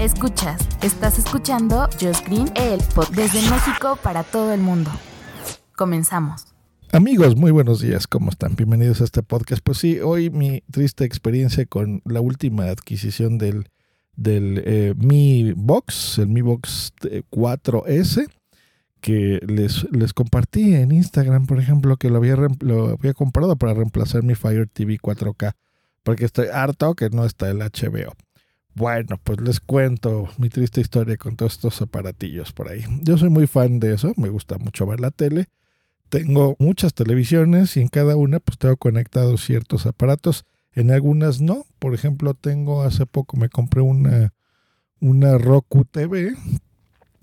Escuchas, estás escuchando Just Green, el pod desde México para todo el mundo. Comenzamos. Amigos, muy buenos días, ¿cómo están? Bienvenidos a este podcast. Pues sí, hoy mi triste experiencia con la última adquisición del, del eh, Mi Box, el Mi Box 4S, que les, les compartí en Instagram, por ejemplo, que lo había, lo había comprado para reemplazar mi Fire TV 4K, porque estoy harto que no está el HBO. Bueno, pues les cuento mi triste historia con todos estos aparatillos por ahí. Yo soy muy fan de eso, me gusta mucho ver la tele. Tengo muchas televisiones y en cada una pues tengo conectados ciertos aparatos. En algunas no. Por ejemplo, tengo hace poco me compré una, una Roku TV,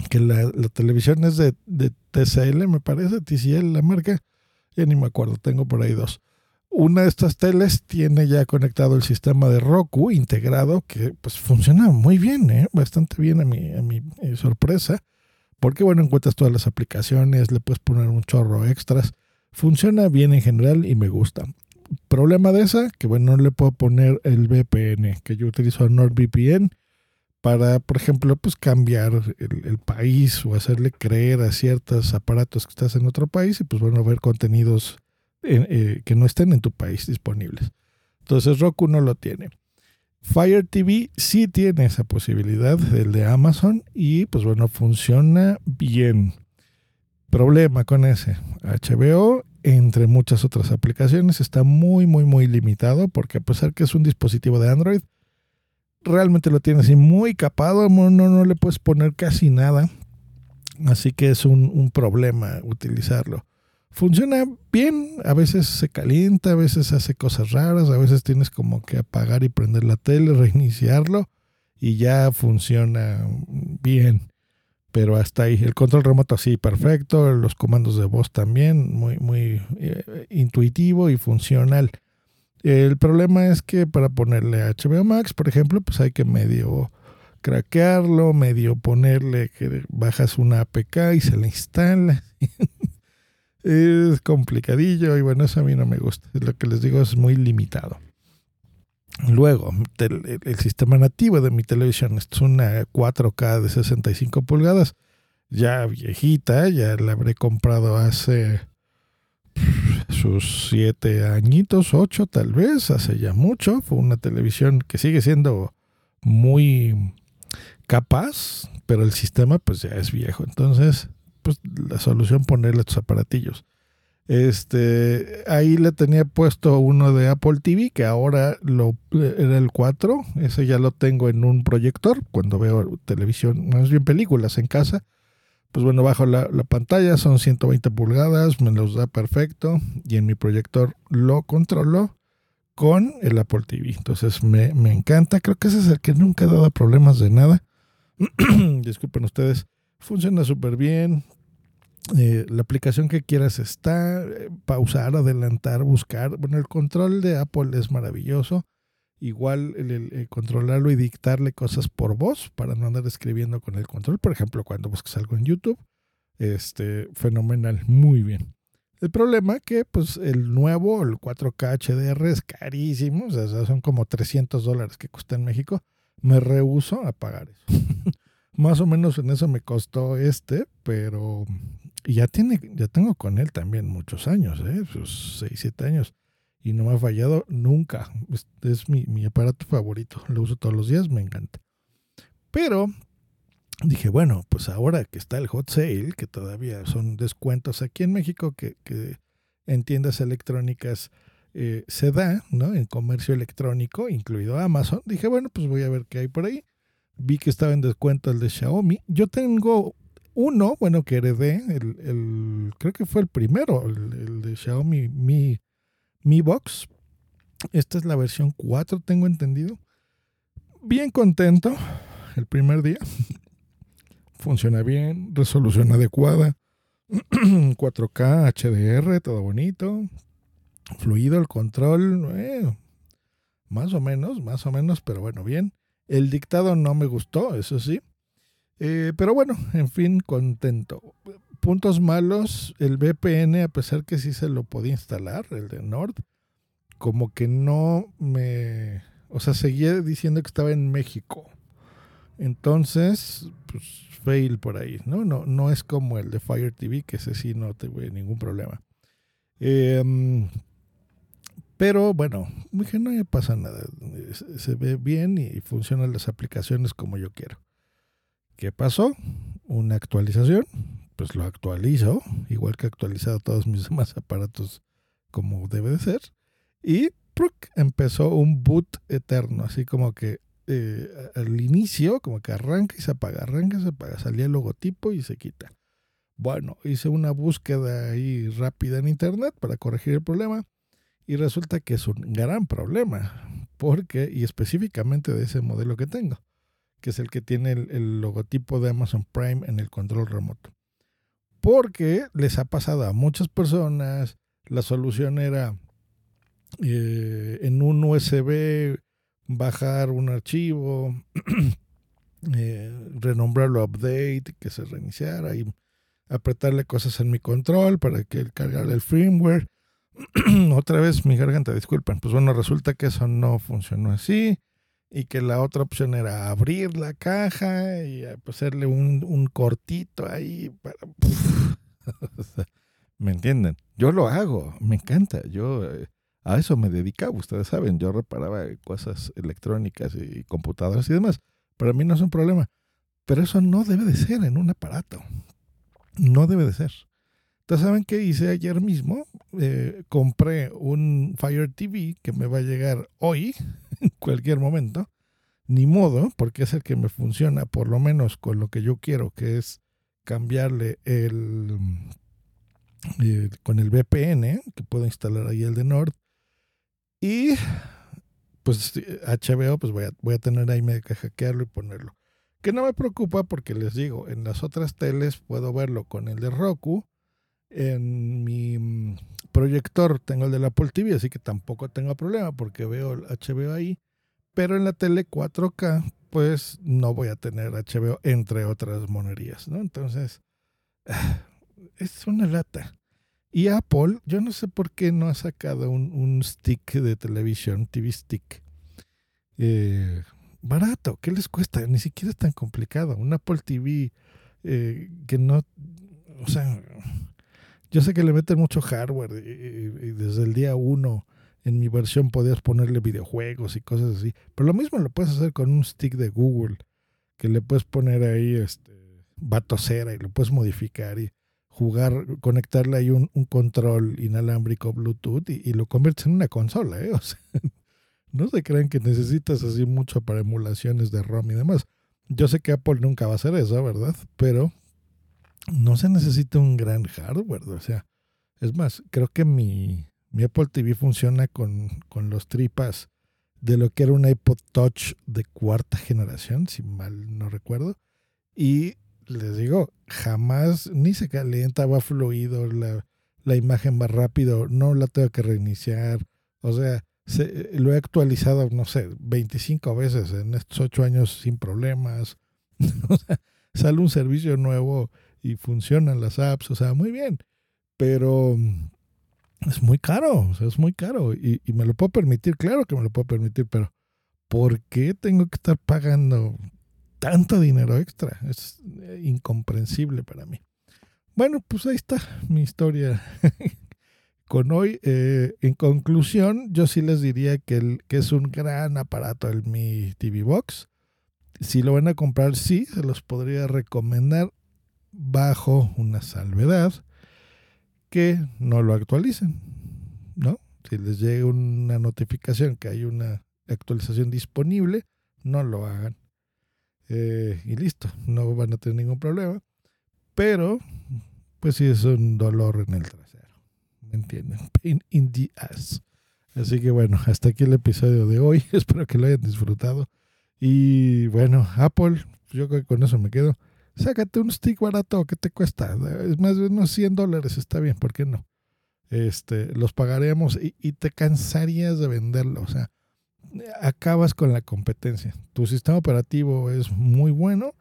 que la, televisión es de, de TCL, me parece, TCL la marca. Ya ni me acuerdo, tengo por ahí dos una de estas teles tiene ya conectado el sistema de Roku integrado que pues funciona muy bien, ¿eh? bastante bien a mi, a mi eh, sorpresa, porque bueno, encuentras todas las aplicaciones, le puedes poner un chorro extras, funciona bien en general y me gusta. Problema de esa, que bueno, no le puedo poner el VPN, que yo utilizo NordVPN para, por ejemplo, pues cambiar el, el, país o hacerle creer a ciertos aparatos que estás en otro país y pues bueno, ver contenidos eh, que no estén en tu país disponibles. Entonces Roku no lo tiene. Fire TV sí tiene esa posibilidad, el de Amazon, y pues bueno, funciona bien. Problema con ese. HBO, entre muchas otras aplicaciones, está muy, muy, muy limitado porque a pesar que es un dispositivo de Android, realmente lo tiene así muy capado, no, no le puedes poner casi nada. Así que es un, un problema utilizarlo funciona bien, a veces se calienta, a veces hace cosas raras, a veces tienes como que apagar y prender la tele, reiniciarlo y ya funciona bien. Pero hasta ahí, el control remoto así perfecto, los comandos de voz también, muy, muy eh, intuitivo y funcional. El problema es que para ponerle HBO Max, por ejemplo, pues hay que medio craquearlo, medio ponerle que bajas una APK y se le instala. es complicadillo y bueno, eso a mí no me gusta. Lo que les digo es muy limitado. Luego, el, sistema nativo de mi televisión es una 4K de 65 pulgadas, ya viejita, ya la habré comprado hace sus 7 añitos, 8 tal vez, hace ya mucho. Fue una televisión que sigue siendo muy capaz, pero el sistema pues ya es viejo. Entonces, pues, la solución ponerle estos aparatillos. Este, ahí le tenía puesto uno de Apple TV, que ahora lo, era el 4. Ese ya lo tengo en un proyector cuando veo televisión, más bien películas en casa. Pues bueno, bajo la, pantalla, son 120 pulgadas, me los da perfecto. Y en mi proyector lo controlo con el Apple TV. Entonces me, me encanta. Creo que ese es el que nunca ha dado problemas de nada. Disculpen ustedes. Funciona súper bien. Eh, la aplicación que quieras está, eh, pausar, adelantar, buscar. Bueno, el control de Apple es maravilloso. Igual el, controlarlo y dictarle cosas por voz para no andar escribiendo con el control. Por ejemplo, cuando buscas algo en YouTube. Este, fenomenal, muy bien. El problema que pues el nuevo, el 4K HDR es carísimo, o sea, son como 300 dólares que cuesta en México. Me rehuso a pagar eso. Más o menos en eso me costó este, pero y ya, tiene, ya tengo con él también muchos años, ¿eh? sus 6, 7 años. Y no me ha fallado nunca. Es, mi, mi, aparato favorito. Lo uso todos los días, me encanta. Pero dije, bueno, pues ahora que está el hot sale, que todavía son descuentos aquí en México, que, que en tiendas electrónicas eh, se da, ¿no? En comercio electrónico, incluido Amazon. Dije, bueno, pues voy a ver qué hay por ahí. Vi que estaba en descuento el de Xiaomi. Yo tengo uno, bueno, que heredé, el, creo que fue el primero, el, de Xiaomi Mi, Mi Box. Esta es la versión 4, tengo entendido. Bien contento el primer día. Funciona bien, resolución adecuada. 4K, HDR, todo bonito. Fluido el control. Eh, más o menos, más o menos, pero bueno, bien. El dictado no me gustó, eso sí. Eh, pero bueno, en fin, contento. Puntos malos, el VPN, a pesar que sí se lo podía instalar, el de Nord, como que no me... O sea, seguía diciendo que estaba en México. Entonces, pues fail por ahí, ¿no? No, no es como el de Fire TV, que ese sí no tuve ningún problema. Eh, pero bueno, dije, no me pasa nada. Se ve bien y funcionan las aplicaciones como yo quiero. ¿Qué pasó? Una actualización. Pues lo actualizo, igual que he actualizado todos mis demás aparatos como debe de ser. Y empezó un boot eterno, así como que eh, al inicio, como que arranca y se apaga, arranca y se apaga. Salía el logotipo y se quita. Bueno, hice una búsqueda ahí rápida en internet para corregir el problema y resulta que es un gran problema, porque, y específicamente de ese modelo que tengo, que es el que tiene el, logotipo de Amazon Prime en el control remoto. Porque les ha pasado a muchas personas, la solución era eh, en un USB bajar un archivo, eh, renombrarlo update, que se reiniciara y apretarle cosas en mi control para que cargara el firmware otra vez mi garganta, disculpen. Pues bueno, resulta que eso no funcionó así y que la otra opción era abrir la caja y eh, pues, hacerle un, cortito ahí para... ¿Me entienden? Yo lo hago, me encanta. Yo eh, a eso me dedicaba, ustedes saben, yo reparaba cosas electrónicas y computadoras y demás. Para mí no es un problema. Pero eso no debe de ser en un aparato. No debe de ser. Entonces, ¿saben qué hice ayer mismo? Eh, compré un Fire TV que me va a llegar hoy, en cualquier momento. Ni modo, porque es el que me funciona, por lo menos con lo que yo quiero, que es cambiarle el, con el VPN, que puedo instalar ahí el de Nord. Y pues HBO, pues voy a, voy a tener ahí que hackearlo y ponerlo. Que no me preocupa porque les digo, en las otras teles puedo verlo con el de Roku en mi mm, proyector tengo el de la Apple TV, así que tampoco tengo problema porque veo el HBO ahí. Pero en la tele 4K, pues no voy a tener HBO, entre otras monerías, ¿no? Entonces, es una lata. Y Apple, yo no sé por qué no ha sacado un, stick de televisión, TV stick. Eh, barato, ¿qué les cuesta? Ni siquiera es tan complicado. Un Apple TV eh, que no, o sea, yo sé que le meten mucho hardware y, desde el día uno en mi versión podías ponerle videojuegos y cosas así. Pero lo mismo lo puedes hacer con un stick de Google, que le puedes poner ahí este batocera y lo puedes modificar y jugar, conectarle ahí un, control inalámbrico Bluetooth y, lo conviertes en una consola, ¿eh? O sea, no se crean que necesitas así mucho para emulaciones de ROM y demás. Yo sé que Apple nunca va a hacer eso, ¿verdad? Pero no se necesita un gran hardware. O sea, es más, creo que mi, mi Apple TV funciona con, con, los tripas de lo que era un iPod Touch de cuarta generación, si mal no recuerdo. Y les digo, jamás ni se calienta, va fluido, la, la imagen va rápido, no la tengo que reiniciar. O sea, lo he actualizado, no sé, 25 veces en estos 8 años sin problemas. o sea, sale un servicio nuevo y funcionan las apps, o sea, muy bien, pero mm, es muy caro, o sea, es muy caro y, me lo puedo permitir, claro que me lo puedo permitir, pero ¿por qué tengo que estar pagando tanto dinero extra? Es eh, incomprensible para mí. Bueno, pues ahí está mi historia con hoy. Eh, en conclusión, yo sí les diría que, que es un gran aparato el Mi TV Box. Si lo van a comprar, sí, se los podría recomendar bajo una salvedad que no lo actualicen, ¿no? Si les llega una notificación que hay una actualización disponible, no lo hagan. Eh, y listo, no van a tener ningún problema. Pero, pues sí es un dolor en el trasero. ¿Me entienden? Pain in the ass. Así que bueno, hasta aquí el episodio de hoy. Espero que lo hayan disfrutado. Y bueno, Apple, yo creo que con eso me quedo. Sácate un stick barato, ¿qué te cuesta? Es más de unos 100 dólares, está bien, ¿por qué no? Este, los pagaremos y, y te cansarías de venderlo. O sea, acabas con la competencia. Tu sistema operativo es muy bueno,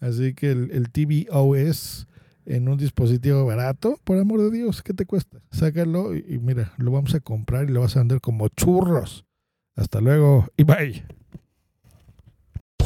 así que el, el tvOS en un dispositivo barato, por amor de Dios, ¿qué te cuesta? Sácalo y mira, lo vamos a comprar y lo vas a vender como churros. Hasta luego y bye.